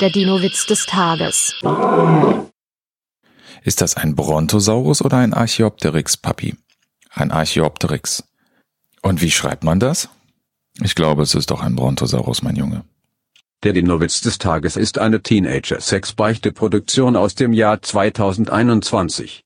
Der Dino-Witz des Tages. Ist das ein Brontosaurus oder ein Archaeopteryx, Papi? Ein Archaeopteryx. Und wie schreibt man das? Ich glaube, es ist doch ein Brontosaurus, mein Junge. Der Dino-Witz des Tages ist eine Teenager-Sex-Beichte-Produktion aus dem Jahr 2021.